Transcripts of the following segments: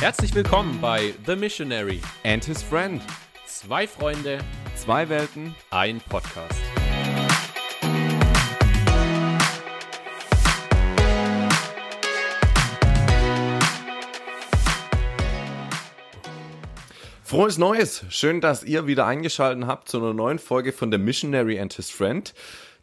Herzlich willkommen bei The Missionary. And his friend. Zwei Freunde, Zwei Welten. ein Podcast. Frohes Neues! Schön, dass ihr wieder eingeschaltet habt zu einer neuen Folge von The Missionary and His Friend.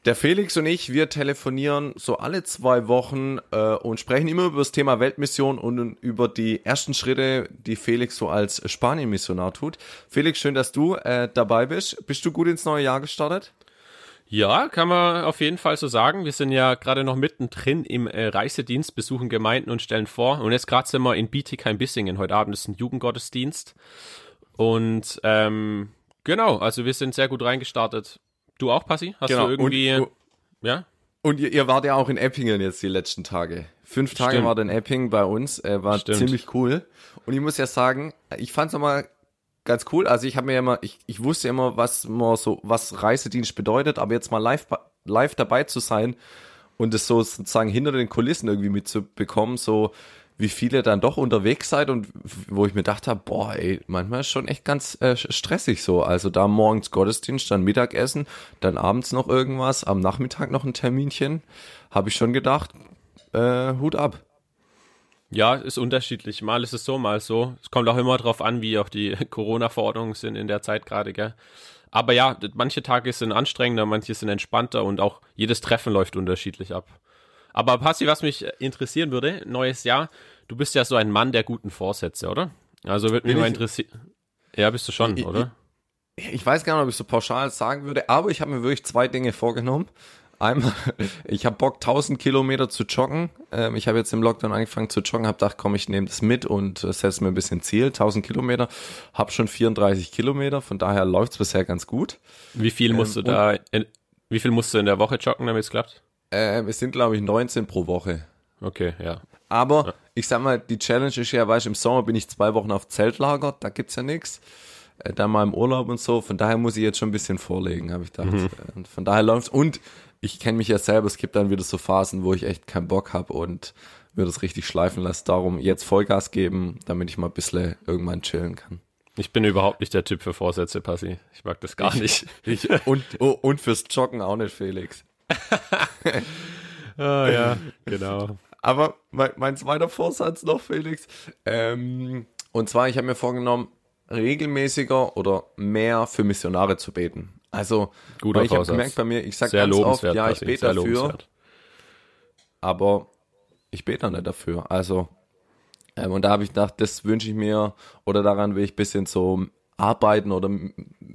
Der Felix und ich, wir telefonieren so alle zwei Wochen äh, und sprechen immer über das Thema Weltmission und über die ersten Schritte, die Felix so als Spanien-Missionar tut. Felix, schön, dass du äh, dabei bist. Bist du gut ins neue Jahr gestartet? Ja, kann man auf jeden Fall so sagen. Wir sind ja gerade noch mittendrin im äh, Reisedienst, besuchen Gemeinden und stellen vor. Und jetzt gerade sind wir in Bietigheim-Bissingen. Heute Abend ist ein Jugendgottesdienst. Und ähm, genau, also wir sind sehr gut reingestartet. Du auch, Passi? Hast Genau. du irgendwie... Und- ja? Und ihr, ihr wart ja auch in Eppingen jetzt die letzten Tage. Fünf Tage Stimmt. war in Eppingen bei uns, äh, war Stimmt. ziemlich cool. Und ich muss ja sagen, ich fand's nochmal ganz cool. Also ich habe mir ja immer, ich, ich wusste immer, was man so, was Reisedienst bedeutet, aber jetzt mal live, live dabei zu sein und es so sozusagen hinter den Kulissen irgendwie mitzubekommen, so wie viele dann doch unterwegs seid und wo ich mir gedacht habe, boah, ey, manchmal ist schon echt ganz äh, stressig so. Also da morgens Gottesdienst, dann Mittagessen, dann abends noch irgendwas, am Nachmittag noch ein Terminchen, habe ich schon gedacht, äh, Hut ab. Ja, ist unterschiedlich. Mal ist es so, mal so. Es kommt auch immer drauf an, wie auch die Corona-Verordnungen sind in der Zeit gerade, gell? Aber ja, manche Tage sind anstrengender, manche sind entspannter und auch jedes Treffen läuft unterschiedlich ab. Aber Passi, was mich interessieren würde, neues Jahr, du bist ja so ein Mann der guten Vorsätze, oder? Also würde mich mal ich? interessieren. Ja, bist du schon, Ich- oder? Ich weiß gar nicht, ob ich so pauschal sagen würde, aber ich habe mir wirklich zwei Dinge vorgenommen. Einmal, ich habe Bock, 1000 Kilometer zu joggen. Ähm, ich habe jetzt im Lockdown angefangen zu joggen, habe gedacht, komm, ich nehme das mit und äh, setze mir ein bisschen Ziel. 1000 Kilometer, habe schon 34 Kilometer, von daher läuft's bisher ganz gut. Wie viel musst Ähm, du da, in, wie viel musst du in der Woche joggen, damit es klappt? Ähm, es sind, glaube ich, 19 pro Woche. Okay, ja. Aber ich sag mal, die Challenge ist ja, weißt du, im Sommer bin ich zwei Wochen auf Zeltlager, da gibt's ja nichts. Äh, dann mal im Urlaub und so, von daher muss ich jetzt schon ein bisschen vorlegen, habe ich gedacht. Äh, Und von daher läuft's. Und ich kenne mich ja selber, es gibt dann wieder so Phasen, wo ich echt keinen Bock habe und mir das richtig schleifen lasse. Darum jetzt Vollgas geben, damit ich mal ein bisschen irgendwann chillen kann. Ich bin überhaupt nicht der Typ für Vorsätze, Passi. Ich mag das gar nicht. Ich, und, und fürs Joggen auch nicht, Felix. Ah, ja, genau. Aber mein, mein zweiter Vorsatz noch, Felix. Ähm, und zwar, ich habe mir vorgenommen, regelmäßiger oder mehr für Missionare zu beten. Also, Guter ich habe gemerkt bei mir, ich sage ganz oft, ja, ich bete dafür, lobenswert. aber ich bete nicht dafür. Also, ähm, und da habe ich gedacht, das wünsche ich mir oder daran will ich bisschen so arbeiten oder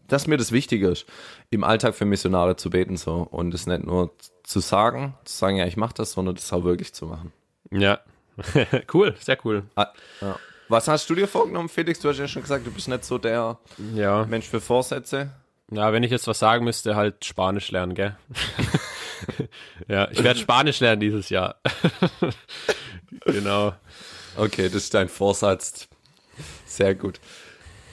dass mir das wichtig ist, im Alltag für Missionare zu beten so und es nicht nur zu sagen, zu sagen, ja, ich mache das, sondern das auch wirklich zu machen. Ja. cool, sehr cool. Ah, ja. Was hast du dir vorgenommen, Felix? Du hast ja schon gesagt, du bist nicht so der Ja. Mensch für Vorsätze. Ja, wenn ich jetzt was sagen müsste, halt Spanisch lernen, gell? ja, ich werde Spanisch lernen dieses Jahr. genau. Okay, das ist dein Vorsatz. Sehr gut.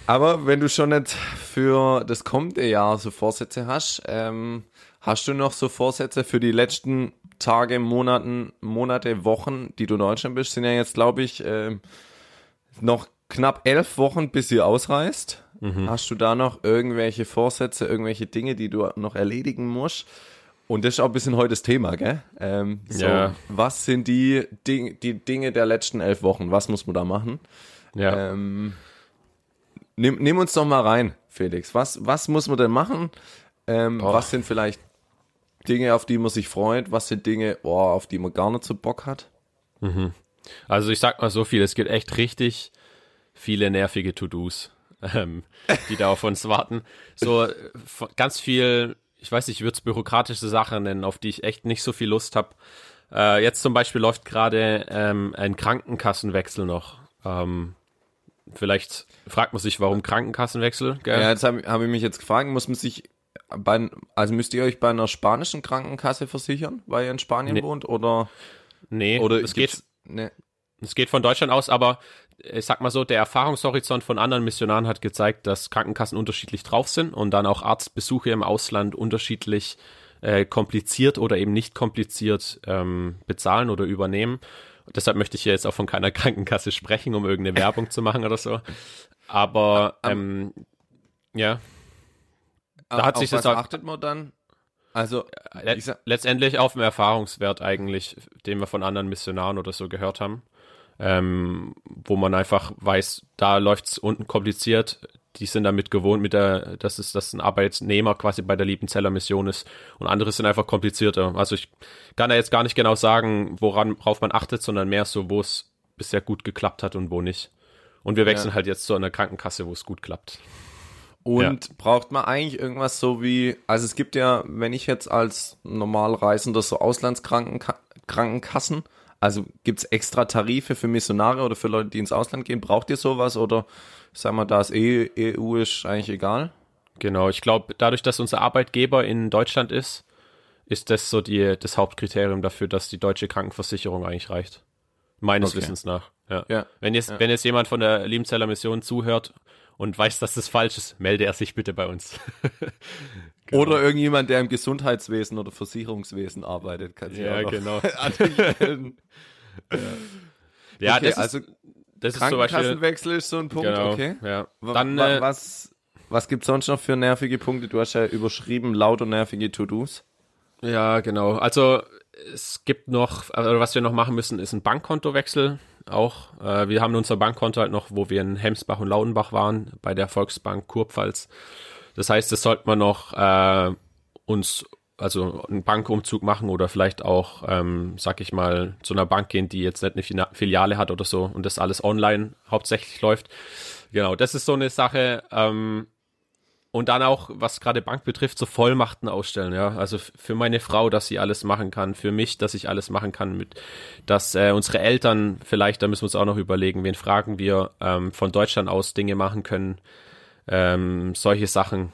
Aber wenn du schon nicht für das kommende Jahr so Vorsätze hast, ähm, hast du noch so Vorsätze für die letzten Tage, Monaten, Monate, Wochen, die du in Deutschland bist? Sind ja jetzt, glaube ich, ähm, noch knapp elf Wochen, bis ihr ausreist. Hast du da noch irgendwelche Vorsätze, irgendwelche Dinge, die du noch erledigen musst? Und das ist auch ein bisschen heute das Thema, gell? Ähm, so, Ja. Was sind die, Ding, die Dinge der letzten elf Wochen? Was muss man da machen? Ja. Ähm, nimm, nimm uns doch mal rein, Felix. Was, was muss man denn machen? Ähm, was sind vielleicht Dinge, auf die man sich freut? Was sind Dinge, oh, auf die man gar nicht so Bock hat? Also ich sag mal so viel, es gibt echt richtig viele nervige To-Dos, ähm, die da auf uns warten. So äh, ganz viel, ich weiß nicht, ich würde es bürokratische Sachen nennen, auf die ich echt nicht so viel Lust habe. Äh, jetzt zum Beispiel läuft gerade ähm, ein Krankenkassenwechsel noch. Ähm, vielleicht fragt man sich, warum Krankenkassenwechsel? Gell? Ja, jetzt habe hab ich mich jetzt gefragt, muss man sich bei, also müsst ihr euch bei einer spanischen Krankenkasse versichern, weil ihr in Spanien Nee. wohnt? Oder, nee, oder es geht, gibt's- ne, Es geht von Deutschland aus, aber ich sag mal so, der Erfahrungshorizont von anderen Missionaren hat gezeigt, dass Krankenkassen unterschiedlich drauf sind und dann auch Arztbesuche im Ausland unterschiedlich äh, kompliziert oder eben nicht kompliziert ähm, bezahlen oder übernehmen. Deshalb möchte ich hier jetzt auch von keiner Krankenkasse sprechen, um irgendeine Werbung zu machen oder so. Aber ähm, ja, da hat sich das auch, achtet man dann? Also let letztendlich auf den Erfahrungswert eigentlich, den wir von anderen Missionaren oder so gehört haben, ähm, wo man einfach weiß, da läuft's unten kompliziert, die sind damit gewohnt, mit der, dass es dass ein Arbeitnehmer quasi bei der Liebenzeller Mission ist und andere sind einfach komplizierter. Also ich kann da jetzt gar nicht genau sagen, woran worauf man achtet, sondern mehr so, wo es bisher gut geklappt hat und wo nicht. Und wir wechseln ja. halt jetzt zu einer Krankenkasse, wo es gut klappt. Und ja. braucht man eigentlich irgendwas so wie, also es gibt ja, wenn ich jetzt als Normalreisender so Auslandskrankenkassen, also gibt's extra Tarife für Missionare oder für Leute, die ins Ausland gehen, braucht ihr sowas oder sagen wir, da es eh EU ist, eigentlich egal? Genau, ich glaube, dadurch, dass unser Arbeitgeber in Deutschland ist, ist das so die, das Hauptkriterium dafür, dass die deutsche Krankenversicherung eigentlich reicht. Meines okay. Wissens nach. Ja. ja. Wenn jetzt, ja. wenn jetzt jemand von der Liebenzeller Mission zuhört und weiß, dass das falsch ist, melde er sich bitte bei uns. genau. Oder irgendjemand, der im Gesundheitswesen oder Versicherungswesen arbeitet, kann sich ja, auch genau. melden. ja, ja okay, das also das ist Krankenkassenwechsel ist so ein Punkt, genau, okay. Ja. Dann, äh, was, was gibt's sonst noch für nervige Punkte? Du hast ja überschrieben, lauter nervige To-Dos. Ja, genau. Also es gibt noch, also was wir noch machen müssen, ist ein Bankkontowechsel auch. Äh, wir haben unser Bankkonto halt noch, wo wir in Hemsbach und Laudenbach waren, bei der Volksbank Kurpfalz. Das heißt, das sollte man noch äh, uns, also einen Bankumzug machen oder vielleicht auch, ähm, sag ich mal, zu einer Bank gehen, die jetzt nicht eine Filiale hat oder so und das alles online hauptsächlich läuft. Genau, das ist so eine Sache. Ähm, und dann auch, was gerade Bank betrifft, so Vollmachten ausstellen, ja. Also für meine Frau, dass sie alles machen kann, für mich, dass ich alles machen kann, mit, dass äh, unsere Eltern vielleicht, da müssen wir uns auch noch überlegen, wen fragen wir, ähm, von Deutschland aus Dinge machen können. Ähm, solche Sachen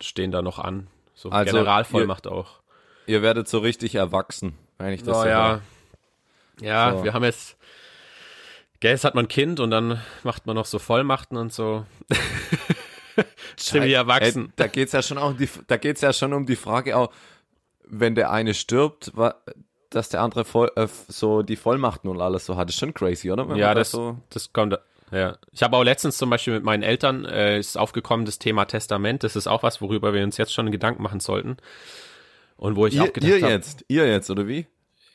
stehen da noch an. So also Generalvollmacht ihr, auch. Ihr werdet so richtig erwachsen, wenn ich das oh, so ja. Ja, so. wir haben jetzt, gell, jetzt hat man ein Kind und dann macht man noch so Vollmachten und so. Ziemlich erwachsen. Ey, da geht's ja schon auch um die, da geht's ja schon um die Frage auch, wenn der eine stirbt, dass der andere voll, äh, so die Vollmachten und alles so hat. Das ist schon crazy, oder? Wenn ja, das, so das kommt, ja. Ich habe auch letztens zum Beispiel mit meinen Eltern, äh, ist aufgekommen, das Thema Testament. Das ist auch was, worüber wir uns jetzt schon Gedanken machen sollten. Und wo ich ihr, auch gedacht Ihr hab, jetzt, ihr jetzt, oder wie?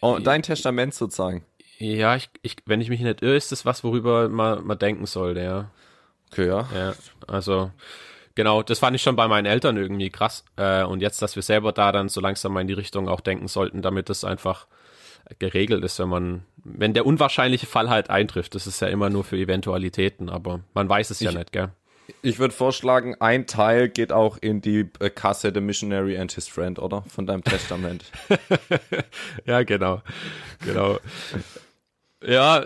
Oh, dein Testament sozusagen. Ja, ich, ich, wenn ich mich nicht irre, ist das was, worüber man, man denken sollte, ja. Okay, ja. Ja, also, Genau, das fand ich schon bei meinen Eltern irgendwie krass. Äh, und jetzt, dass wir selber da dann so langsam mal in die Richtung auch denken sollten, damit das einfach geregelt ist, wenn man, wenn der unwahrscheinliche Fall halt eintrifft. Das ist ja immer nur für Eventualitäten, aber man weiß es ich, ja nicht, gell? Ich würde vorschlagen, ein Teil geht auch in die äh, Kasse The Missionary and His Friend, oder? Von deinem Testament. ja, genau. Genau. Ja,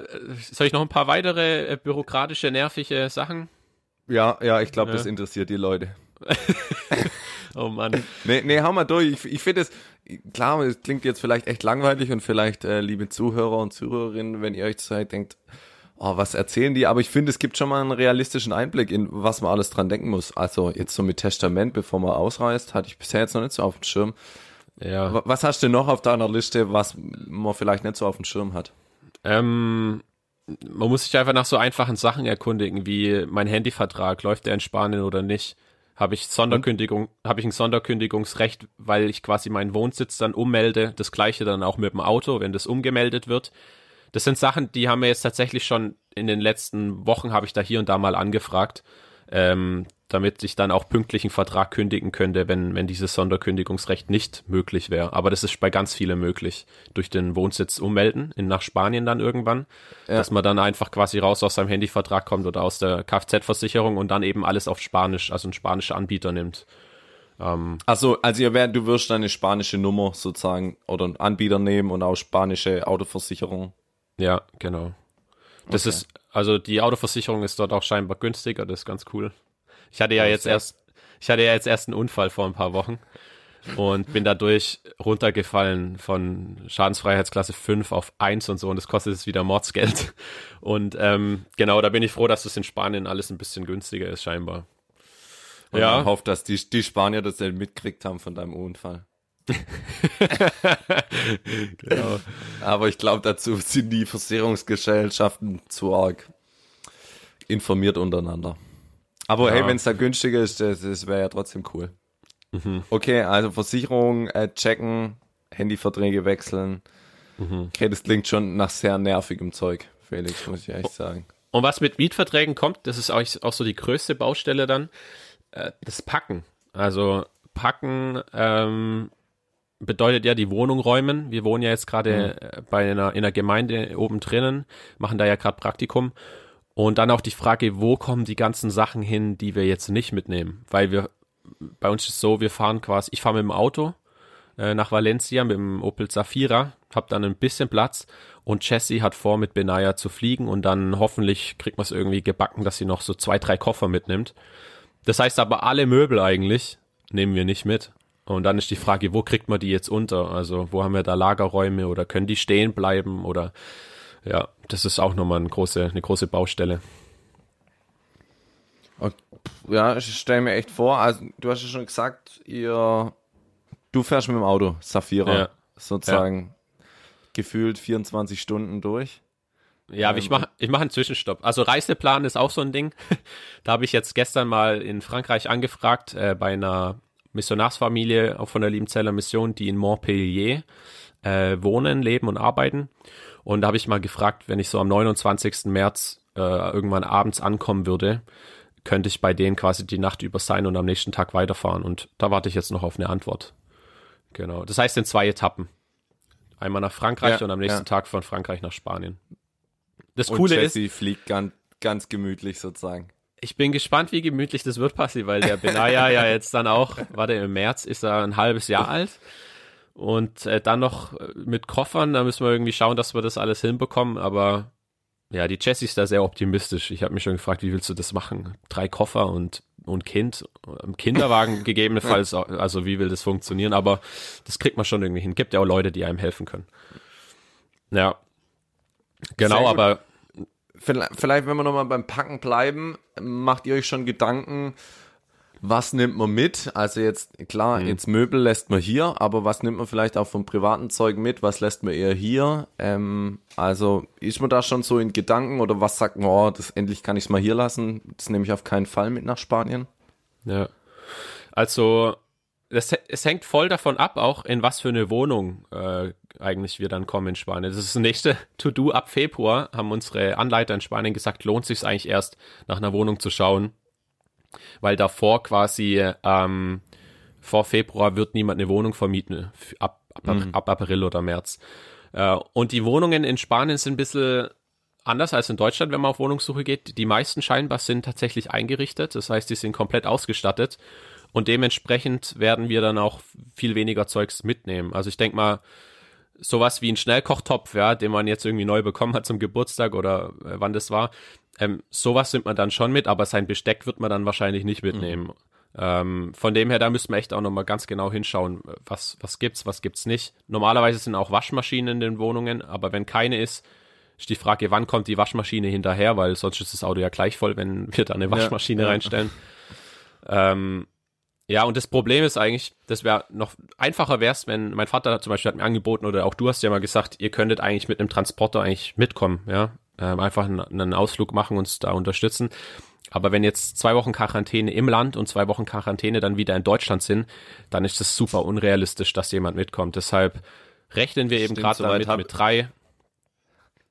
soll ich noch ein paar weitere äh, bürokratische, nervige Sachen ja, ja, ich glaube, ja. das interessiert die Leute. oh Mann. Nee, nee, hau mal durch. Ich, ich finde es, klar, es klingt jetzt vielleicht echt langweilig und vielleicht, äh, liebe Zuhörer und Zuhörerinnen, wenn ihr euch Zeit denkt, oh, was erzählen die? Aber ich finde, es gibt schon mal einen realistischen Einblick in, was man alles dran denken muss. Also jetzt so mit Testament, bevor man ausreist, hatte ich bisher jetzt noch nicht so auf dem Schirm. Ja. Was hast du noch auf deiner Liste, was man vielleicht nicht so auf dem Schirm hat? Ähm, man muss sich einfach nach so einfachen Sachen erkundigen, wie mein Handyvertrag, läuft der in Spanien oder nicht? Habe ich Sonderkündigung, habe ich ein Sonderkündigungsrecht, weil ich quasi meinen Wohnsitz dann ummelde, das gleiche dann auch mit dem Auto, wenn das umgemeldet wird. Das sind Sachen, die haben wir jetzt tatsächlich schon in den letzten Wochen habe ich da hier und da mal angefragt. Ähm, damit ich dann auch pünktlich einen Vertrag kündigen könnte, wenn, wenn dieses Sonderkündigungsrecht nicht möglich wäre. Aber das ist bei ganz vielen möglich. Durch den Wohnsitz ummelden, in, nach Spanien dann irgendwann, ja. dass man dann einfach quasi raus aus seinem Handyvertrag kommt oder aus der Kfz-Versicherung und dann eben alles auf Spanisch, also einen spanischen Anbieter nimmt. Ähm, also, also ihr wär, du wirst eine spanische Nummer sozusagen oder einen Anbieter nehmen und auch spanische Autoversicherung. Ja, genau. Das okay. ist, also die Autoversicherung ist dort auch scheinbar günstiger, das ist ganz cool. Ich hatte ja jetzt erst, ich hatte ja jetzt erst einen Unfall vor ein paar Wochen und bin dadurch runtergefallen von Schadensfreiheitsklasse 5 auf 1 und so und das kostet jetzt wieder Mordsgeld. Und ähm, genau, da bin ich froh, dass das in Spanien alles ein bisschen günstiger ist, scheinbar. Und ja. Ich hoffe, dass die, die Spanier das denn mitgekriegt haben von deinem Unfall. genau. Aber ich glaube, dazu sind die Versicherungsgesellschaften zu arg informiert untereinander. Aber ja. hey, wenn es da günstiger ist, das, das wäre ja trotzdem cool. Mhm. Okay, also Versicherung äh, checken, Handyverträge wechseln. Mhm. Okay, das klingt schon nach sehr nervigem Zeug, Felix, muss ich ehrlich sagen. Und was mit Mietverträgen kommt, das ist auch, auch so die größte Baustelle dann, äh, das Packen. Also Packen ähm, bedeutet ja die Wohnung räumen. Wir wohnen ja jetzt gerade mhm. bei einer in einer Gemeinde oben drinnen, machen da ja gerade Praktikum. Und dann auch die Frage, wo kommen die ganzen Sachen hin, die wir jetzt nicht mitnehmen? Weil wir, bei uns ist so, wir fahren quasi, ich fahre mit dem Auto äh, nach Valencia mit dem Opel Zafira, hab dann ein bisschen Platz und Jessie hat vor, mit Benaya zu fliegen und dann hoffentlich kriegt man es irgendwie gebacken, dass sie noch so zwei, drei Koffer mitnimmt. Das heißt aber, alle Möbel eigentlich nehmen wir nicht mit. Und dann ist die Frage, wo kriegt man die jetzt unter? Also wo haben wir da Lagerräume oder können die stehen bleiben oder ja, das ist auch nochmal eine große, eine große Baustelle. Ja, ich stelle mir echt vor, also du hast ja schon gesagt, ihr, du fährst mit dem Auto, Safira, ja. sozusagen ja. gefühlt 24 Stunden durch. Ja, ähm, ich mache ich mach einen Zwischenstopp. Also Reiseplan ist auch so ein Ding. da habe ich jetzt gestern mal in Frankreich angefragt äh, bei einer Missionarsfamilie auch von der Liebenzeller Mission, die in Montpellier äh, wohnen, leben und arbeiten. Und da habe ich mal gefragt, wenn ich so am 29. März äh, irgendwann abends ankommen würde, könnte ich bei denen quasi die Nacht über sein und am nächsten Tag weiterfahren. Und da warte ich jetzt noch auf eine Antwort. Genau. Das heißt in zwei Etappen. Einmal nach Frankreich ja, und am nächsten ja. Tag von Frankreich nach Spanien. Das und Coole Jesse ist, fliegt ganz, ganz gemütlich sozusagen. Ich bin gespannt, wie gemütlich das wird, Passi, weil der Benaya ja jetzt dann auch, warte, im März ist er ein halbes Jahr alt. Und äh, dann noch äh, mit Koffern, da müssen wir irgendwie schauen, dass wir das alles hinbekommen. Aber ja, die Jessie ist da sehr optimistisch. Ich habe mich schon gefragt, wie willst du das machen? Drei Koffer und und Kind, im Kinderwagen gegebenenfalls, also wie will das funktionieren? Aber das kriegt man schon irgendwie hin. Gibt ja auch Leute, die einem helfen können. Ja, genau, aber vielleicht, wenn wir nochmal beim Packen bleiben, macht ihr euch schon Gedanken, was nimmt man mit? Also jetzt, klar, mhm. jetzt Möbel lässt man hier, aber was nimmt man vielleicht auch vom privaten Zeug mit? Was lässt man eher hier? Ähm, also ist man da schon so in Gedanken oder was sagt man, oh, das endlich kann ich es mal hier lassen? Das nehme ich auf keinen Fall mit nach Spanien. Ja. Also das, es hängt voll davon ab, auch in was für eine Wohnung äh, eigentlich wir dann kommen in Spanien. Das ist das nächste To-Do ab Februar, haben unsere Anleiter in Spanien gesagt, lohnt sich eigentlich erst nach einer Wohnung zu schauen, weil davor quasi ähm, vor Februar wird niemand eine Wohnung vermieten, ab, ab, mhm. ab April oder März. Äh, und die Wohnungen in Spanien sind ein bisschen anders als in Deutschland, wenn man auf Wohnungssuche geht. Die meisten scheinbar sind tatsächlich eingerichtet, das heißt, die sind komplett ausgestattet und dementsprechend werden wir dann auch viel weniger Zeugs mitnehmen. Also ich denke mal, sowas wie ein Schnellkochtopf, ja, den man jetzt irgendwie neu bekommen hat zum Geburtstag oder äh, wann das war, ähm, sowas nimmt man dann schon mit, aber sein Besteck wird man dann wahrscheinlich nicht mitnehmen. Mhm. Ähm, von dem her, da müssen wir echt auch nochmal ganz genau hinschauen, was, was gibt's, was gibt's nicht. Normalerweise sind auch Waschmaschinen in den Wohnungen, aber wenn keine ist, ist die Frage, wann kommt die Waschmaschine hinterher, weil sonst ist das Auto ja gleich voll, wenn wir da eine Waschmaschine ja, ja. reinstellen. Ähm, ja, und das Problem ist eigentlich, das wäre noch einfacher wär's, wenn mein Vater zum Beispiel hat mir angeboten oder auch du hast ja mal gesagt, ihr könntet eigentlich mit einem Transporter eigentlich mitkommen, ja, ähm, einfach einen, Ausflug machen, uns da unterstützen. Aber wenn jetzt zwei Wochen Quarantäne im Land und zwei Wochen Quarantäne dann wieder in Deutschland sind, dann ist das super unrealistisch, dass jemand mitkommt. Deshalb rechnen wir eben gerade damit hab, mit drei.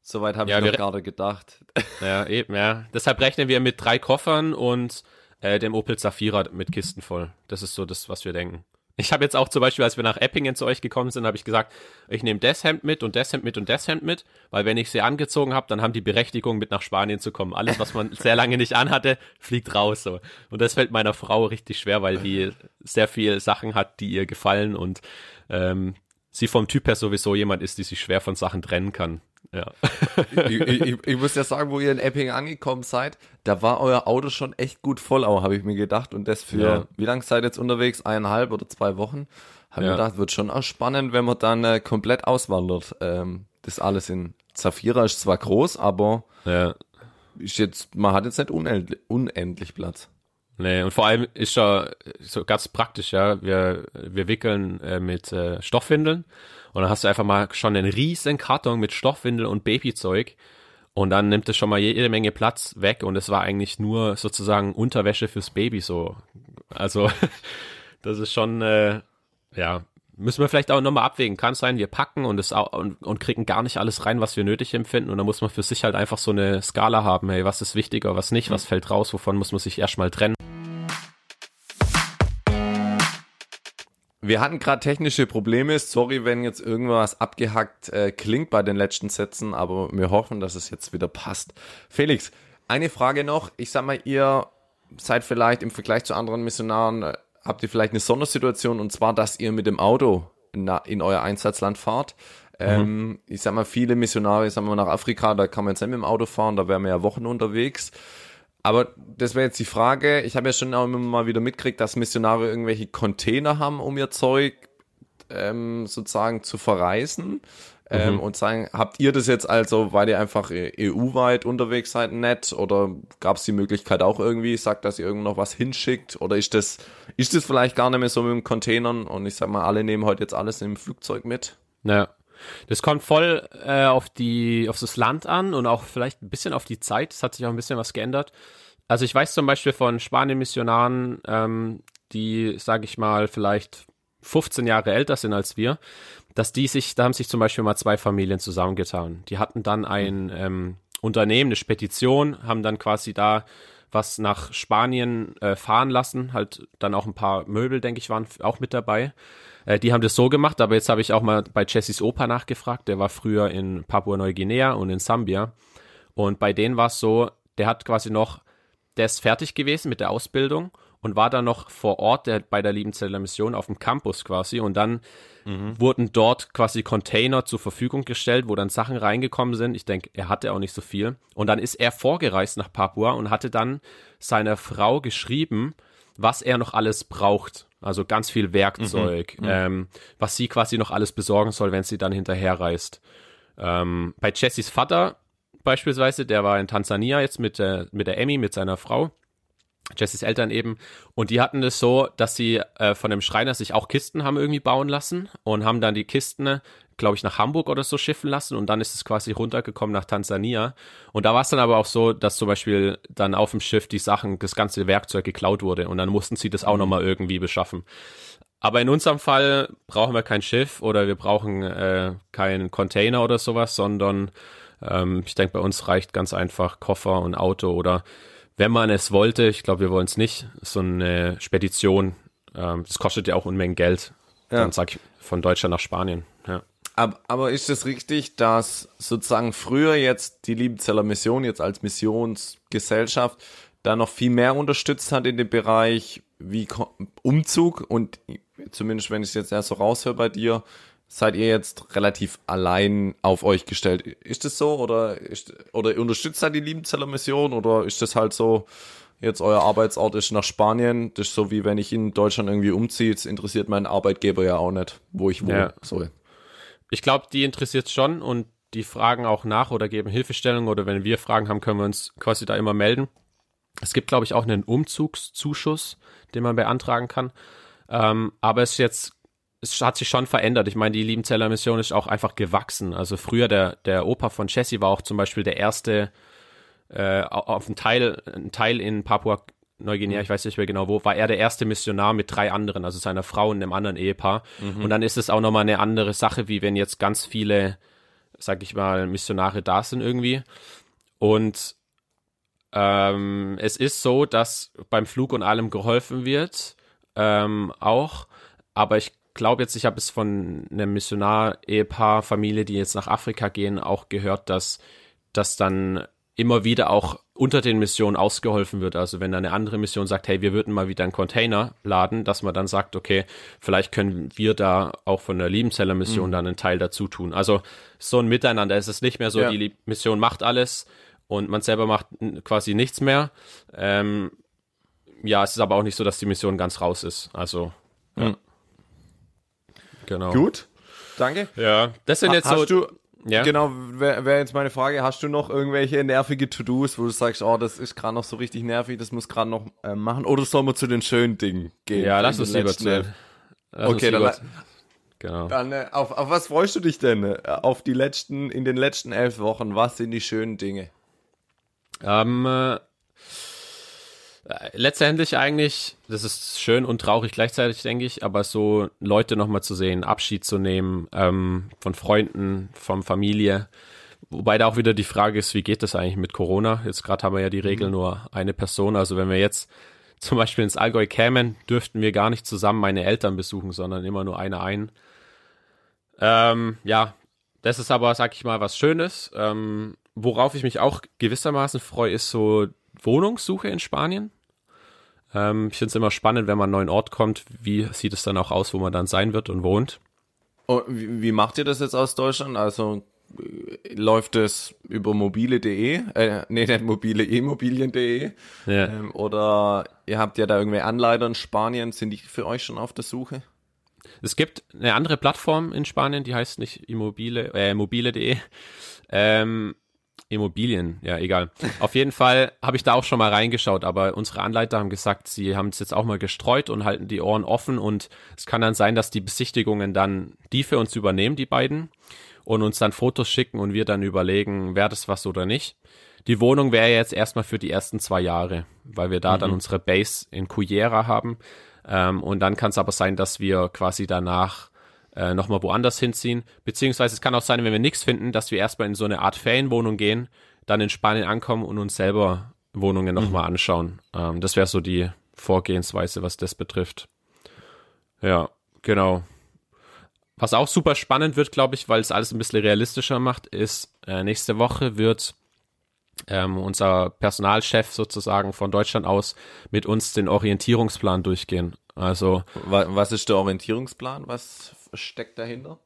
Soweit habe ja, ich gerade gedacht. Ja, eben, ja. Deshalb rechnen wir mit drei Koffern und äh, dem Opel Zafira mit Kisten voll. Das ist so das, was wir denken. Ich habe jetzt auch zum Beispiel, als wir nach Eppingen zu euch gekommen sind, habe ich gesagt, ich nehme das Hemd mit und das Hemd mit und das Hemd mit, weil wenn ich sie angezogen habe, dann haben die Berechtigung, mit nach Spanien zu kommen. Alles, was man sehr lange nicht anhatte, fliegt raus. So. Und das fällt meiner Frau richtig schwer, weil die sehr viel Sachen hat, die ihr gefallen und ähm, sie vom Typ her sowieso jemand ist, die sich schwer von Sachen trennen kann. Ja. ich, ich, ich, muss ja sagen, wo ihr in Epping angekommen seid, da war euer Auto schon echt gut voll, habe ich mir gedacht. Und das für, ja. wie lange seid ihr jetzt unterwegs? Eineinhalb oder zwei Wochen? Habe ja. mir gedacht, wird schon auch spannend, wenn man dann äh, komplett auswandert. Ähm, das alles in Zafira ist zwar groß, aber ja. ist jetzt, man hat jetzt nicht unendlich, unendlich Platz. Nee, und vor allem ist ja so ganz praktisch, ja. Wir, wir wickeln äh, mit äh, Stoffwindeln und dann hast du einfach mal schon einen riesen Karton mit Stoffwindel und Babyzeug und dann nimmt es schon mal jede Menge Platz weg und es war eigentlich nur sozusagen Unterwäsche fürs Baby so. Also das ist schon, äh, ja, müssen wir vielleicht auch nochmal abwägen. Kann sein, wir packen und, es auch, und, und kriegen gar nicht alles rein, was wir nötig empfinden. Und dann muss man für sich halt einfach so eine Skala haben, hey, was ist wichtiger, was nicht, was fällt raus, wovon muss man sich erstmal trennen. Wir hatten gerade technische Probleme. Sorry, wenn jetzt irgendwas abgehackt äh, klingt bei den letzten Sätzen, aber wir hoffen, dass es jetzt wieder passt. Felix, eine Frage noch. Ich sag mal, ihr seid vielleicht im Vergleich zu anderen Missionaren, äh, habt ihr vielleicht eine Sondersituation und zwar, dass ihr mit dem Auto in, in euer Einsatzland fahrt. Ähm, mhm. ich sag mal, viele Missionare, ich sag mal, nach Afrika, da kann man jetzt nicht mit dem Auto fahren, da wären wir ja Wochen unterwegs. Aber das wäre jetzt die Frage, ich habe ja schon auch immer mal wieder mitgekriegt, dass Missionare irgendwelche Container haben, um ihr Zeug ähm, sozusagen zu verreisen. Ähm, mhm. und sagen, habt ihr das jetzt also, weil ihr einfach EU-weit unterwegs seid, nett? Oder gab es die Möglichkeit auch irgendwie, sagt, dass ihr irgendwo noch was hinschickt? Oder ist das, ist das vielleicht gar nicht mehr so mit den Containern? Und ich sag mal, alle nehmen heute jetzt alles im Flugzeug mit? Ja. Das kommt voll äh, auf die, auf das Land an und auch vielleicht ein bisschen auf die Zeit. Es hat sich auch ein bisschen was geändert. Also ich weiß zum Beispiel von Spanien-Missionaren, ähm, die, sage ich mal, vielleicht 15 Jahre älter sind als wir, dass die sich, da haben sich zum Beispiel mal zwei Familien zusammengetan. Die hatten dann ein ähm, Unternehmen, eine Spedition, haben dann quasi da was nach Spanien äh, fahren lassen, halt dann auch ein paar Möbel, denke ich, waren auch mit dabei. Äh, die haben das so gemacht, aber jetzt habe ich auch mal bei Jessys Opa nachgefragt, der war früher in Papua-Neuguinea und in Sambia. Und bei denen war es so, der hat quasi noch, der ist fertig gewesen mit der Ausbildung und war dann noch vor Ort der, bei der Liebenzeller Mission auf dem Campus quasi und dann mhm. wurden dort quasi Container zur Verfügung gestellt, wo dann Sachen reingekommen sind. Ich denke, er hatte auch nicht so viel. Und dann ist er vorgereist nach Papua und hatte dann seiner Frau geschrieben, was er noch alles braucht. Also ganz viel Werkzeug, mhm. ähm, was sie quasi noch alles besorgen soll, wenn sie dann hinterherreist. Ähm, bei Jessys Vater beispielsweise, der war in Tansania jetzt mit der, mit der Emmy, mit seiner Frau. Jessys Eltern eben. Und die hatten es so, dass sie äh, von dem Schreiner sich auch Kisten haben irgendwie bauen lassen und haben dann die Kisten, glaube ich, nach Hamburg oder so schiffen lassen und dann ist es quasi runtergekommen nach Tansania. Und da war es dann aber auch so, dass zum Beispiel dann auf dem Schiff die Sachen, das ganze Werkzeug geklaut wurde und dann mussten sie das auch mhm. nochmal irgendwie beschaffen. Aber in unserem Fall brauchen wir kein Schiff oder wir brauchen äh, keinen Container oder sowas, sondern ähm, ich denke, bei uns reicht ganz einfach Koffer und Auto oder wenn man es wollte, ich glaube, wir wollen es nicht, so eine Spedition, ähm, das kostet ja auch Unmengen Geld. Ja. Dann sag ich von Deutschland nach Spanien. Ja. Aber, aber ist es richtig, dass sozusagen früher jetzt die Liebenzeller Mission jetzt als Missionsgesellschaft da noch viel mehr unterstützt hat in dem Bereich wie Umzug und zumindest wenn ich es jetzt erst so raushöre bei dir, seid ihr jetzt relativ allein auf euch gestellt. Ist das so oder ist, oder unterstützt da die Liebenzeller Mission oder ist das halt so, jetzt euer Arbeitsort ist nach Spanien, das ist so wie wenn ich in Deutschland irgendwie umziehe, das interessiert meinen Arbeitgeber ja auch nicht, wo ich wohne. Ja. So. Ich glaube, die interessiert schon und die fragen auch nach oder geben Hilfestellung oder wenn wir Fragen haben, können wir uns quasi da immer melden. Es gibt, glaube ich, auch einen Umzugszuschuss, den man beantragen kann. Ähm, aber es ist jetzt es hat sich schon verändert. Ich meine, die Liebenzeller Mission ist auch einfach gewachsen. Also früher der, der Opa von Jesse war auch zum Beispiel der erste äh, auf einem Teil, ein Teil in Papua Neuguinea, ich weiß nicht mehr genau wo, war er der erste Missionar mit drei anderen, also seiner Frau und einem anderen Ehepaar. Mhm. Und dann ist es auch nochmal eine andere Sache, wie wenn jetzt ganz viele, sag ich mal, Missionare da sind irgendwie. Und ähm, es ist so, dass beim Flug und allem geholfen wird, ähm, auch. Aber ich glaube jetzt, ich habe es von einem Missionar-Ehepaar, Familie, die jetzt nach Afrika gehen, auch gehört, dass das dann immer wieder auch unter den Missionen ausgeholfen wird. Also wenn eine andere Mission sagt, hey, wir würden mal wieder einen Container laden, dass man dann sagt, okay, vielleicht können wir da auch von der Liebenzeller Mission mhm. dann einen Teil dazu tun. Also so ein Miteinander. Es ist nicht mehr so, ja. die Mission macht alles und man selber macht quasi nichts mehr. Ähm, ja, es ist aber auch nicht so, dass die Mission ganz raus ist. Also ja. Mhm. Genau. Gut. Danke. Ja, das sind jetzt hast so. Du, ja. genau, wäre wär jetzt meine Frage, hast du noch irgendwelche nervige To-Dos, wo du sagst, oh, das ist gerade noch so richtig nervig, das muss gerade noch äh, machen, oder sollen wir zu den schönen Dingen gehen? Ja, lass uns lieber zu. Okay, dann, genau. dann äh, auf, auf was freust du dich denn? Äh, auf die letzten, in den letzten elf Wochen, was sind die schönen Dinge? Ähm, äh, letztendlich eigentlich, das ist schön und traurig gleichzeitig, denke ich, aber so Leute nochmal zu sehen, Abschied zu nehmen ähm, von Freunden, von Familie. Wobei da auch wieder die Frage ist, wie geht das eigentlich mit Corona? Jetzt gerade haben wir ja die Regel mhm. nur eine Person. Also wenn wir jetzt zum Beispiel ins Allgäu kämen, dürften wir gar nicht zusammen meine Eltern besuchen, sondern immer nur eine ein. Ähm, ja, das ist aber, sag ich mal, was Schönes. Ähm, worauf ich mich auch gewissermaßen freue, ist so Wohnungssuche in Spanien. Ähm, ich finde es immer spannend, wenn man an einen neuen Ort kommt, wie sieht es dann auch aus, wo man dann sein wird und wohnt. Und wie, wie macht ihr das jetzt aus Deutschland? Also äh, läuft es über mobile.de, äh, nee, nicht mobile, immobilien.de, ja. ähm, oder ihr habt ja da irgendwie Anleiter in Spanien, sind die für euch schon auf der Suche? Es gibt eine andere Plattform in Spanien, die heißt nicht immobile, äh, mobile.de. Ähm, Immobilien, ja, egal. Auf jeden Fall habe ich da auch schon mal reingeschaut, aber unsere Anleiter haben gesagt, sie haben es jetzt auch mal gestreut und halten die Ohren offen und es kann dann sein, dass die Besichtigungen dann die für uns übernehmen, die beiden, und uns dann Fotos schicken und wir dann überlegen, wäre das was oder nicht. Die Wohnung wäre jetzt erstmal für die ersten zwei Jahre, weil wir da mhm. dann unsere Base in Cuyera haben. Ähm, und dann kann es aber sein, dass wir quasi danach äh, nochmal woanders hinziehen. Beziehungsweise es kann auch sein, wenn wir nichts finden, dass wir erstmal in so eine Art Ferienwohnung gehen, dann in Spanien ankommen und uns selber Wohnungen nochmal mhm. anschauen. Ähm, das wäre so die Vorgehensweise, was das betrifft. Ja, genau. Was auch super spannend wird, glaube ich, weil es alles ein bisschen realistischer macht, ist, äh, nächste Woche wird ähm, unser Personalchef sozusagen von Deutschland aus mit uns den Orientierungsplan durchgehen. Also was ist der Orientierungsplan? Was steckt dahinter?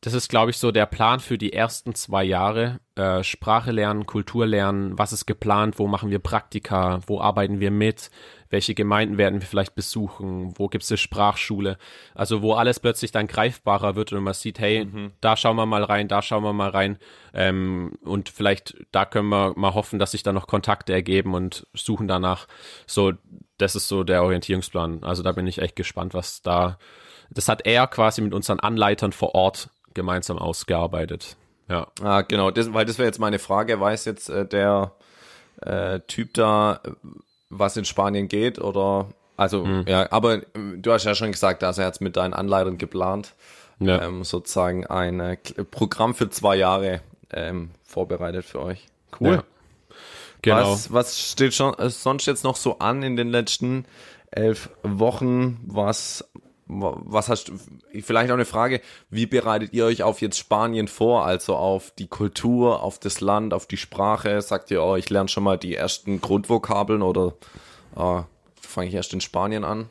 Das ist, glaube ich, so der Plan für die ersten zwei Jahre. Äh, Sprache lernen, Kultur lernen, was ist geplant, wo machen wir Praktika, wo arbeiten wir mit, welche Gemeinden werden wir vielleicht besuchen, wo gibt es eine Sprachschule. Also wo alles plötzlich dann greifbarer wird und man sieht, hey, mhm. da schauen wir mal rein, da schauen wir mal rein. Ähm, und vielleicht da können wir mal hoffen, dass sich da noch Kontakte ergeben und suchen danach. So, das ist so der Orientierungsplan. Also da bin ich echt gespannt, was da das hat er quasi mit unseren Anleitern vor Ort gemeinsam ausgearbeitet. Ja. Ah, genau, das, weil das wäre jetzt meine Frage. Weiß jetzt äh, der äh, Typ da, was in Spanien geht oder also mhm. ja, aber äh, du hast ja schon gesagt, also er hat es mit deinen Anleitern geplant, ja. ähm, sozusagen ein äh, Programm für zwei Jahre ähm, vorbereitet für euch. Cool. Ja. Genau. Was, was steht schon äh, sonst jetzt noch so an in den letzten elf Wochen, was was hast du, vielleicht auch eine Frage, wie bereitet ihr euch auf jetzt Spanien vor, also auf die Kultur, auf das Land, auf die Sprache? Sagt ihr, oh, ich lerne schon mal die ersten Grundvokabeln oder äh, fange ich erst in Spanien an?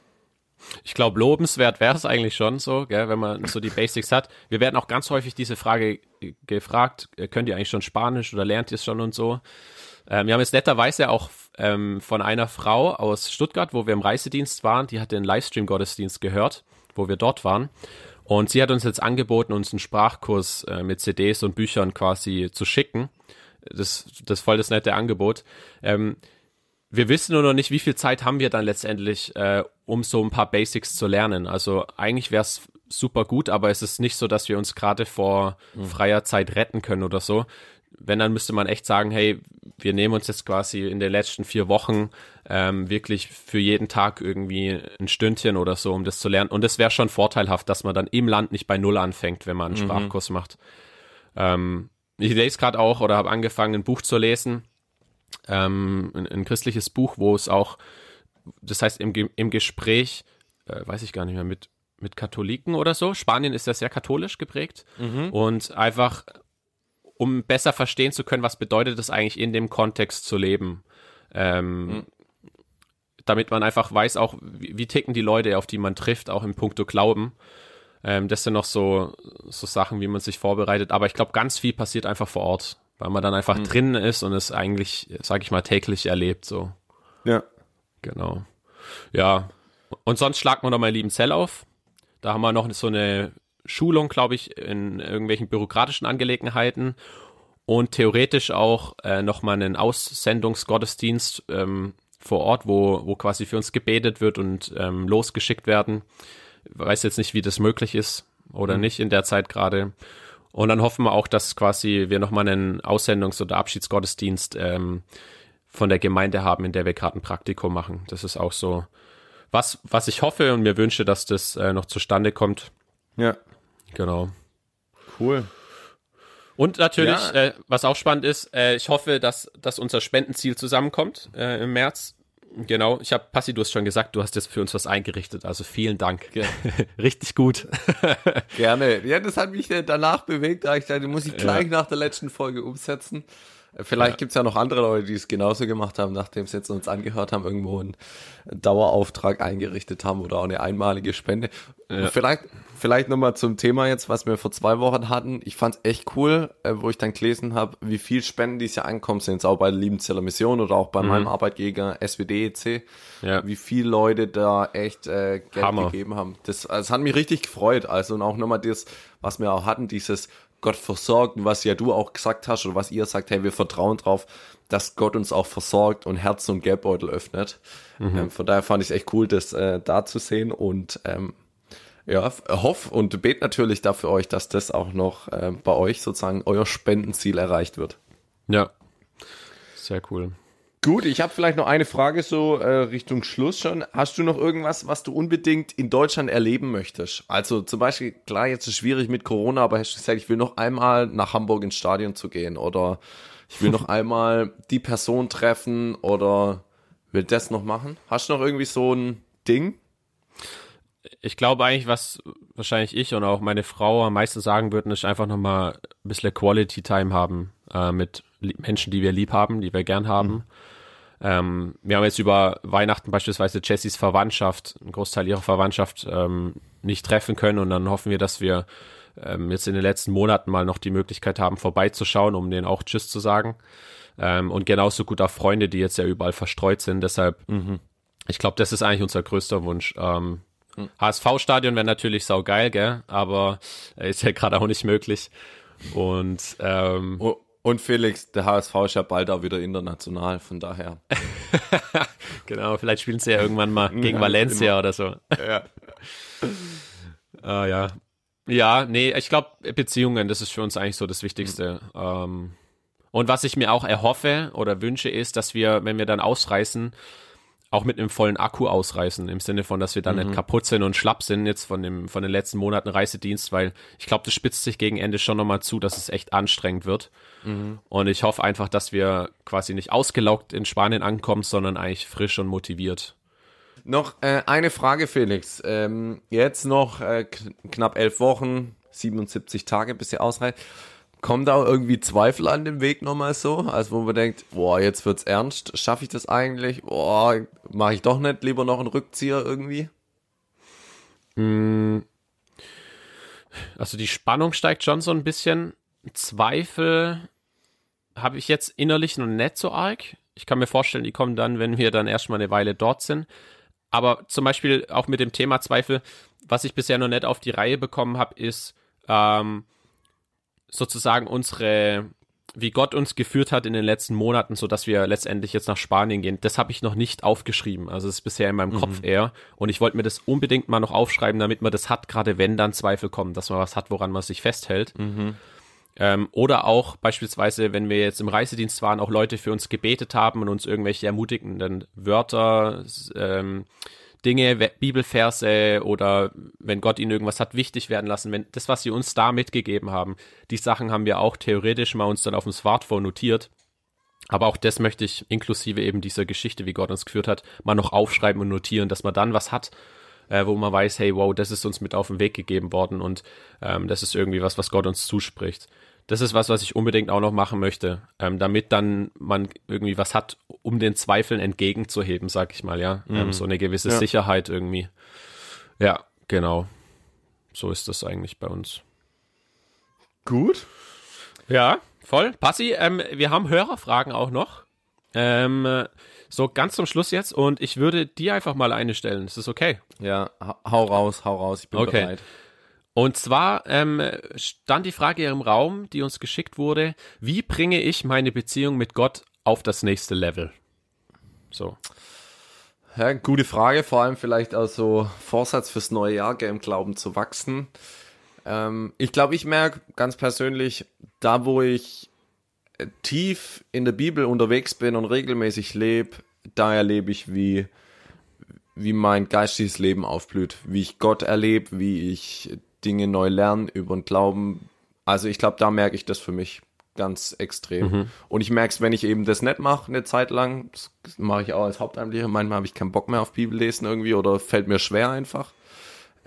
Ich glaube, lobenswert wäre es eigentlich schon so, gell, wenn man so die Basics hat. Wir werden auch ganz häufig diese Frage gefragt, äh, könnt ihr eigentlich schon Spanisch oder lernt ihr es schon und so? Ähm, wir haben jetzt netterweise auch ähm, von einer Frau aus Stuttgart, wo wir im Reisedienst waren, die hat den Livestream-Gottesdienst gehört, wo wir dort waren. Und sie hat uns jetzt angeboten, uns einen Sprachkurs äh, mit CDs und Büchern quasi zu schicken. Das, das ist voll das nette Angebot. Ähm, wir wissen nur noch nicht, wie viel Zeit haben wir dann letztendlich, äh, um so ein paar Basics zu lernen. Also eigentlich wäre es super gut, aber es ist nicht so, dass wir uns gerade vor mhm. freier Zeit retten können oder so wenn, dann müsste man echt sagen, hey, wir nehmen uns jetzt quasi in den letzten vier Wochen ähm, wirklich für jeden Tag irgendwie ein Stündchen oder so, um das zu lernen. Und es wäre schon vorteilhaft, dass man dann im Land nicht bei Null anfängt, wenn man einen mhm. Sprachkurs macht. Ähm, ich lese gerade auch oder habe angefangen, ein Buch zu lesen, ähm, ein, ein, christliches Buch, wo es auch, das heißt im, im Gespräch, äh, weiß ich gar nicht mehr, mit mit Katholiken oder so. Spanien ist ja sehr katholisch geprägt mhm. und einfach um besser verstehen zu können, was bedeutet es eigentlich in dem Kontext zu leben. Ähm, mhm. Damit man einfach weiß auch, wie, wie, ticken die Leute, auf die man trifft, auch im Punkto Glauben. Ähm, das sind noch so, so Sachen, wie man sich vorbereitet. Aber ich glaube, ganz viel passiert einfach vor Ort, weil man dann einfach mhm. drin ist und es eigentlich, sag ich mal, täglich erlebt, so. Ja. Genau. Ja. Und sonst schlagt man noch mal lieben Zell auf. Da haben wir noch so eine Schulung, glaube ich, in irgendwelchen bürokratischen Angelegenheiten und theoretisch auch äh, nochmal einen Aussendungsgottesdienst ähm, vor Ort, wo, wo quasi für uns gebetet wird und ähm, losgeschickt werden. Ich weiß jetzt nicht, wie das möglich ist oder mhm. nicht in der Zeit gerade. Und dann hoffen wir auch, dass quasi wir nochmal einen Aussendungs- oder Abschiedsgottesdienst ähm, von der Gemeinde haben, in der wir gerade ein Praktikum machen. Das ist auch so was, was ich hoffe und mir wünsche, dass das äh, noch zustande kommt. Ja. Genau. Cool. Und natürlich, ja. äh, was auch spannend ist, äh, ich hoffe, dass, dass unser Spendenziel zusammenkommt äh, im März. Genau, ich habe Passi, du hast schon gesagt, du hast jetzt für uns was eingerichtet, also vielen Dank. Richtig gut. Gerne. Ja, das hat mich danach bewegt, da ich dachte, muss ich gleich ja. nach der letzten Folge umsetzen. Vielleicht ja. gibt's ja noch andere Leute, die es genauso gemacht haben, nachdem sie jetzt uns angehört haben, irgendwo einen Dauerauftrag eingerichtet haben oder auch eine einmalige Spende. Ja. Vielleicht, vielleicht nochmal zum Thema jetzt, was wir vor zwei Wochen hatten. Ich fand's echt cool, äh, wo ich dann gelesen habe, wie viel Spenden dieses Jahr ankommen sind, jetzt auch bei der Liebenzeller Mission oder auch bei mhm. meinem Arbeitgeber SWDEC. Ja. Wie viele Leute da echt äh, Geld Hammer. gegeben haben. Das, das hat mich richtig gefreut. Also und auch nochmal das, was wir auch hatten, dieses Gott versorgt und was ja du auch gesagt hast oder was ihr sagt, hey, wir vertrauen drauf, dass Gott uns auch versorgt und Herz und Geldbeutel öffnet. Mhm. Ähm, von daher fand ich es echt cool, das äh, da zu sehen und ähm, ja, hoff und bet natürlich dafür euch, dass das auch noch äh, bei euch sozusagen euer Spendenziel erreicht wird. Ja, sehr cool. Gut, ich habe vielleicht noch eine Frage so äh, Richtung Schluss schon. Hast du noch irgendwas, was du unbedingt in Deutschland erleben möchtest? Also zum Beispiel, klar, jetzt ist es schwierig mit Corona, aber hast du gesagt, ich will noch einmal nach Hamburg ins Stadion zu gehen oder ich will noch einmal die Person treffen oder will das noch machen? Hast du noch irgendwie so ein Ding? Ich glaube eigentlich, was wahrscheinlich ich und auch meine Frau am meisten sagen würden, ist einfach nochmal ein bisschen Quality Time haben äh, mit Menschen, die wir lieb haben, die wir gern haben. Mhm. Ähm, wir haben jetzt über Weihnachten beispielsweise Jessys Verwandtschaft, einen Großteil ihrer Verwandtschaft ähm, nicht treffen können und dann hoffen wir, dass wir ähm, jetzt in den letzten Monaten mal noch die Möglichkeit haben, vorbeizuschauen, um denen auch Tschüss zu sagen. Ähm, und genauso gut auch Freunde, die jetzt ja überall verstreut sind. Deshalb, mhm. ich glaube, das ist eigentlich unser größter Wunsch. Ähm, mhm. HSV-Stadion wäre natürlich saugeil, gell? Aber äh, ist ja gerade auch nicht möglich. Und ähm, oh. Und Felix, der HSV ist ja bald auch wieder international, von daher. genau, vielleicht spielen sie ja irgendwann mal gegen ja, Valencia immer. oder so. Ja. ah, ja. Ja, nee, ich glaube, Beziehungen, das ist für uns eigentlich so das Wichtigste. Mhm. Ähm, und was ich mir auch erhoffe oder wünsche, ist, dass wir, wenn wir dann ausreißen, auch mit einem vollen Akku ausreißen, im Sinne von, dass wir dann mhm. nicht kaputt sind und schlapp sind jetzt von dem, von den letzten Monaten Reisedienst, weil ich glaube, das spitzt sich gegen Ende schon nochmal zu, dass es echt anstrengend wird. Mhm. Und ich hoffe einfach, dass wir quasi nicht ausgelaugt in Spanien ankommen, sondern eigentlich frisch und motiviert. Noch äh, eine Frage, Felix. Ähm, jetzt noch äh, knapp elf Wochen, 77 Tage, bis ihr ausreicht. Kommen da irgendwie Zweifel an dem Weg nochmal so? Also wo man denkt, boah, jetzt wird's ernst, schaffe ich das eigentlich? Boah, mache ich doch nicht lieber noch einen Rückzieher irgendwie? Hm. Also die Spannung steigt schon so ein bisschen. Zweifel habe ich jetzt innerlich noch nicht so arg. Ich kann mir vorstellen, die kommen dann, wenn wir dann erstmal eine Weile dort sind. Aber zum Beispiel auch mit dem Thema Zweifel, was ich bisher noch nicht auf die Reihe bekommen habe, ist, ähm, sozusagen unsere, wie Gott uns geführt hat in den letzten Monaten, so dass wir letztendlich jetzt nach Spanien gehen. Das habe ich noch nicht aufgeschrieben. Also es ist bisher in meinem mhm. Kopf eher. Und ich wollte mir das unbedingt mal noch aufschreiben, damit man das hat, gerade wenn dann Zweifel kommen, dass man was hat, woran man sich festhält. Mhm. Ähm, oder auch beispielsweise, wenn wir jetzt im Reisedienst waren, auch Leute für uns gebetet haben und uns irgendwelche ermutigenden Wörter, ähm, Dinge, Bibelverse oder wenn Gott ihnen irgendwas hat wichtig werden lassen, wenn das, was sie uns da mitgegeben haben, die Sachen haben wir auch theoretisch mal uns dann auf dem Smartphone notiert. Aber auch das möchte ich inklusive eben dieser Geschichte, wie Gott uns geführt hat, mal noch aufschreiben und notieren, dass man dann was hat, äh, wo man weiß, hey, wow, das ist uns mit auf den Weg gegeben worden und ähm, das ist irgendwie was, was Gott uns zuspricht das ist was, was ich unbedingt auch noch machen möchte, ähm, damit dann man irgendwie was hat, um den Zweifeln entgegenzuheben, sag ich mal, ja. Ähm, mhm. Ähm, so eine gewisse ja. Sicherheit irgendwie. Ja, genau. So ist das eigentlich bei uns. Gut. Ja, voll. Passi, ähm, wir haben Hörerfragen auch noch. Ähm, so ganz zum Schluss jetzt und ich würde dir einfach mal eine stellen. Ist das okay? Ja, hau raus, hau raus, ich bin okay. bereit. Und zwar ähm, stand die Frage im Raum, die uns geschickt wurde, wie bringe ich meine Beziehung mit Gott auf das nächste Level? So. Ja, gute Frage, vor allem vielleicht auch so Vorsatz fürs neue Jahr, im Glauben zu wachsen. Ähm, ich glaube, ich merke ganz persönlich, da wo ich tief in der Bibel unterwegs bin und regelmäßig lebe, da erlebe ich, wie, wie mein geistiges Leben aufblüht, wie ich Gott erlebe, wie ich Dinge neu lerne über den Glauben. Also ich glaube, da merke ich das für mich ganz extrem. Mhm. Und ich merke es, wenn ich eben das nicht mache, eine Zeit lang, das mache ich auch als Hauptamtlicher, manchmal habe ich keinen Bock mehr auf Bibellesen irgendwie oder fällt mir schwer einfach,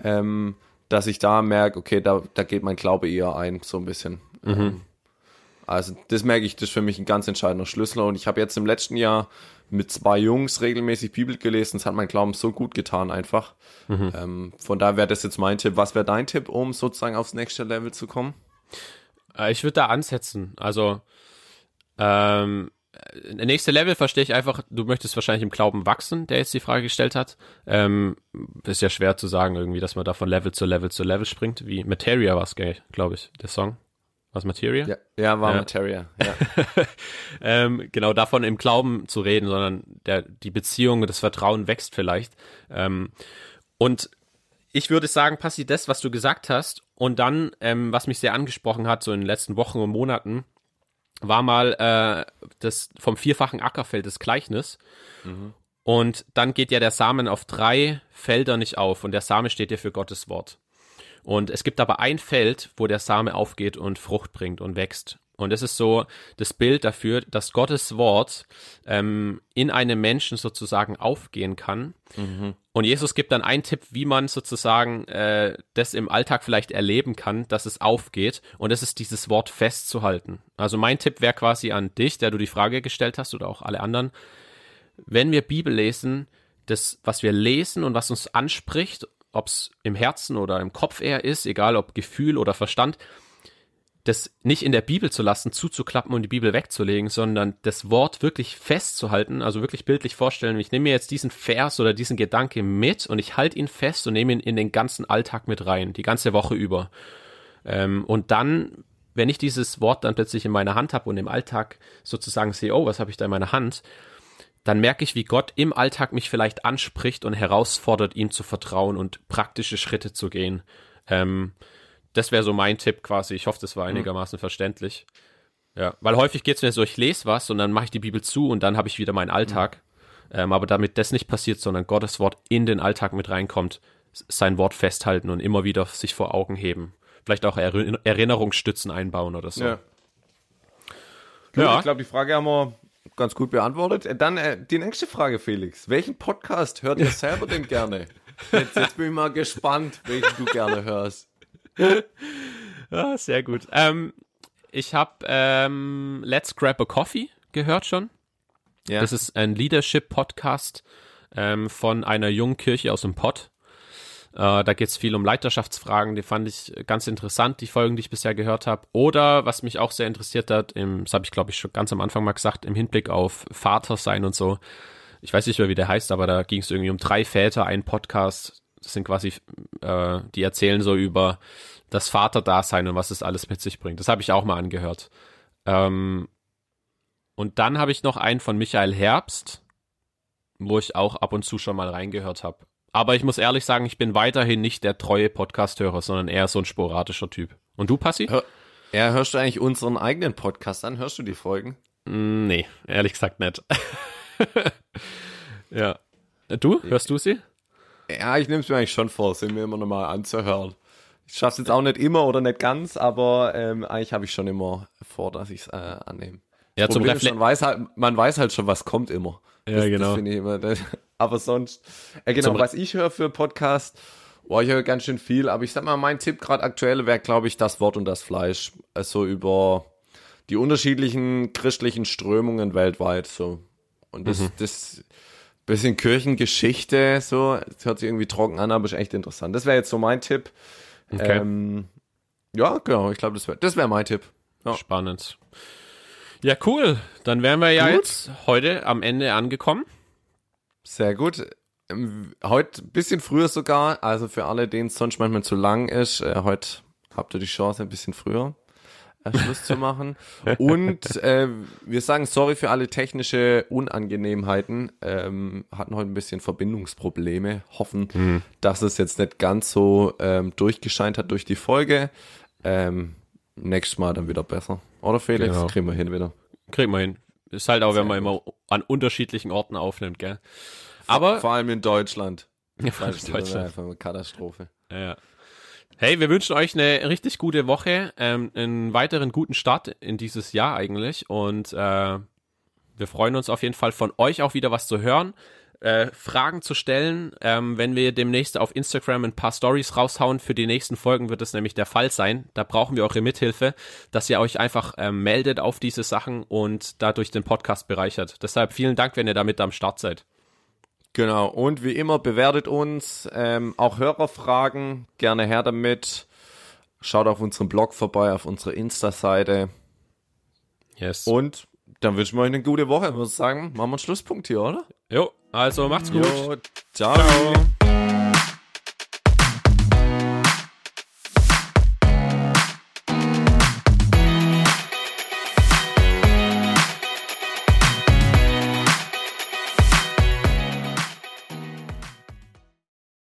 ähm, dass ich da merke, okay, da, da geht mein Glaube eher ein, so ein bisschen. Mhm. Ähm, also das merke ich, das ist für mich ein ganz entscheidender Schlüssel. Und ich habe jetzt im letzten Jahr mit zwei Jungs regelmäßig Bibel gelesen. Das hat mein Glauben so gut getan einfach. Mhm. Ähm, von daher wäre das jetzt mein Tipp. Was wäre dein Tipp, um sozusagen aufs nächste Level zu kommen? Äh, ich würde da ansetzen. Also ähm, äh, nächste Level verstehe ich einfach, du möchtest wahrscheinlich im Glauben wachsen, der jetzt die Frage gestellt hat. Ähm, ist ja schwer zu sagen irgendwie, dass man da von Level zu Level zu Level springt, wie Materia war es, glaube ich, der Song. Was Materia? Ja, ja war ja. Materia. Ja. ähm, genau davon im Glauben zu reden, sondern der, die Beziehung, das Vertrauen wächst vielleicht. Ähm, und ich würde sagen, Passi, das, was du gesagt hast, und dann, ähm, was mich sehr angesprochen hat, so in den letzten Wochen und Monaten, war mal äh, das vom vierfachen Ackerfeld das Gleichnis. Mhm. Und dann geht ja der Samen auf drei Felder nicht auf und der Same steht ja für Gottes Wort. Und es gibt aber ein Feld, wo der Same aufgeht und Frucht bringt und wächst. Und das ist so das Bild dafür, dass Gottes Wort ähm, in einem Menschen sozusagen aufgehen kann. Mhm. Und Jesus gibt dann einen Tipp, wie man sozusagen äh, das im Alltag vielleicht erleben kann, dass es aufgeht. Und das ist dieses Wort festzuhalten. Also mein Tipp wäre quasi an dich, der du die Frage gestellt hast oder auch alle anderen. Wenn wir Bibel lesen, das, was wir lesen und was uns anspricht ob es im Herzen oder im Kopf eher ist, egal ob Gefühl oder Verstand, das nicht in der Bibel zu lassen, zuzuklappen und die Bibel wegzulegen, sondern das Wort wirklich festzuhalten, also wirklich bildlich vorstellen, ich nehme mir jetzt diesen Vers oder diesen Gedanke mit und ich halte ihn fest und nehme ihn in den ganzen Alltag mit rein, die ganze Woche über. Ähm, und dann, wenn ich dieses Wort dann plötzlich in meiner Hand habe und im Alltag sozusagen sehe, oh, was habe ich da in meiner Hand, dann merke ich, wie Gott im Alltag mich vielleicht anspricht und herausfordert, ihm zu vertrauen und praktische Schritte zu gehen. Ähm, das wäre so mein Tipp quasi. Ich hoffe, das war mhm. einigermaßen mhm. verständlich. Ja, weil häufig geht es mir so, ich lese was und dann mache ich die Bibel zu und dann habe ich wieder meinen Alltag. Mhm. Ähm, aber damit das nicht passiert, sondern Gottes Wort in den Alltag mit reinkommt, sein Wort festhalten und immer wieder sich vor Augen heben. Vielleicht auch Erinnerungsstützen einbauen oder so. Ja. ja. Ich glaube, die Frage haben wir ganz gut beantwortet. Äh, dann äh, die nächste Frage, Felix. Welchen Podcast hört ihr selber denn gerne? Jetzt, jetzt bin ich mal gespannt, welchen du gerne hörst. Ja, sehr gut. Ähm, ich habe ähm, Let's Grab a Coffee gehört schon. Ja. Das ist ein Leadership-Podcast ähm, von einer jungen Kirche aus dem Pott. Äh, da geht es viel um Leiterschaftsfragen, die fand ich ganz interessant, die Folgen, die ich bisher gehört habe. Oder was mich auch sehr interessiert hat, im, das habe ich glaube ich schon ganz am Anfang mal gesagt, im Hinblick auf Vater sein und so. Ich weiß nicht mehr, wie der heißt, aber da ging es irgendwie um drei Väter, ein Podcast. Das sind quasi, äh, die erzählen so über das Vaterdasein und was es alles mit sich bringt. Das habe ich auch mal angehört. Ähm, und dann habe ich noch einen von Michael Herbst, wo ich auch ab und zu schon mal reingehört habe. Aber ich muss ehrlich sagen, ich bin weiterhin nicht der treue Podcast-Hörer, sondern eher so ein sporadischer Typ. Und du, Passi? Hör, ja, hörst du eigentlich unseren eigenen Podcast an? Hörst du die Folgen? Mm, nee, ehrlich gesagt nicht. ja. Du? Hörst du sie? Ja, ich nehme es mir eigentlich schon vor, sie mir immer nochmal anzuhören. Ich schaffe es jetzt auch nicht immer oder nicht ganz, aber ähm, eigentlich habe ich schon immer vor, dass ich es äh, annehme. Ja, zum Refle man weiß halt, man weiß halt schon, was kommt immer. Ja, das, genau. Das ich immer, das, aber sonst, äh, genau, was ich höre für Podcast, boah, ich höre ganz schön viel, aber ich sag mal, mein Tipp gerade aktuell wäre, glaube ich, das Wort und das Fleisch. Also über die unterschiedlichen christlichen Strömungen weltweit, so. Und das, mhm. das bisschen Kirchengeschichte, so, das hört sich irgendwie trocken an, aber ist echt interessant. Das wäre jetzt so mein Tipp. Okay. Ähm, ja, genau, ich glaube, das wäre das wär mein Tipp. Ja. Spannend. Ja, cool. Dann wären wir ja gut. jetzt heute am Ende angekommen. Sehr gut. Ähm, heute ein bisschen früher sogar, also für alle, denen es sonst manchmal zu lang ist, äh, heute habt ihr die Chance ein bisschen früher äh, Schluss zu machen. Und äh, wir sagen sorry für alle technische Unangenehmheiten. Ähm, hatten heute ein bisschen Verbindungsprobleme. Hoffen, Mhm. dass es jetzt nicht ganz so ähm, durchgescheint hat durch die Folge. Ähm, nächstes Mal dann wieder besser. Oder Felix? Genau. Kriegen wir hin wieder. Kriegen wir hin. Ist halt auch, wenn man immer an unterschiedlichen Orten aufnimmt, gell? Aber Vor allem in Deutschland. Ja, vor allem in Deutschland. einfach eine Katastrophe. Ja. Hey, wir wünschen euch eine richtig gute Woche, ähm, einen weiteren guten Start in dieses Jahr eigentlich und äh, wir freuen uns auf jeden Fall von euch auch wieder was zu hören, äh, Fragen zu stellen. Ähm, wenn wir demnächst auf Instagram ein paar Stories raushauen für die nächsten Folgen, wird es nämlich der Fall sein. Da brauchen wir eure Mithilfe, dass ihr euch einfach ähm, meldet auf diese Sachen und dadurch den Podcast bereichert. Deshalb vielen Dank, wenn ihr damit am Start seid. Genau, und wie immer bewertet uns, ähm, auch Hörerfragen, gerne her damit. Schaut auf unserem Blog vorbei, auf unserer Insta-Seite. Yes. Und dann wünschen wir euch eine gute Woche. Ich würde sagen, machen wir einen Schlusspunkt hier, oder? jo, also macht's gut. Jo, ciao. Ciao.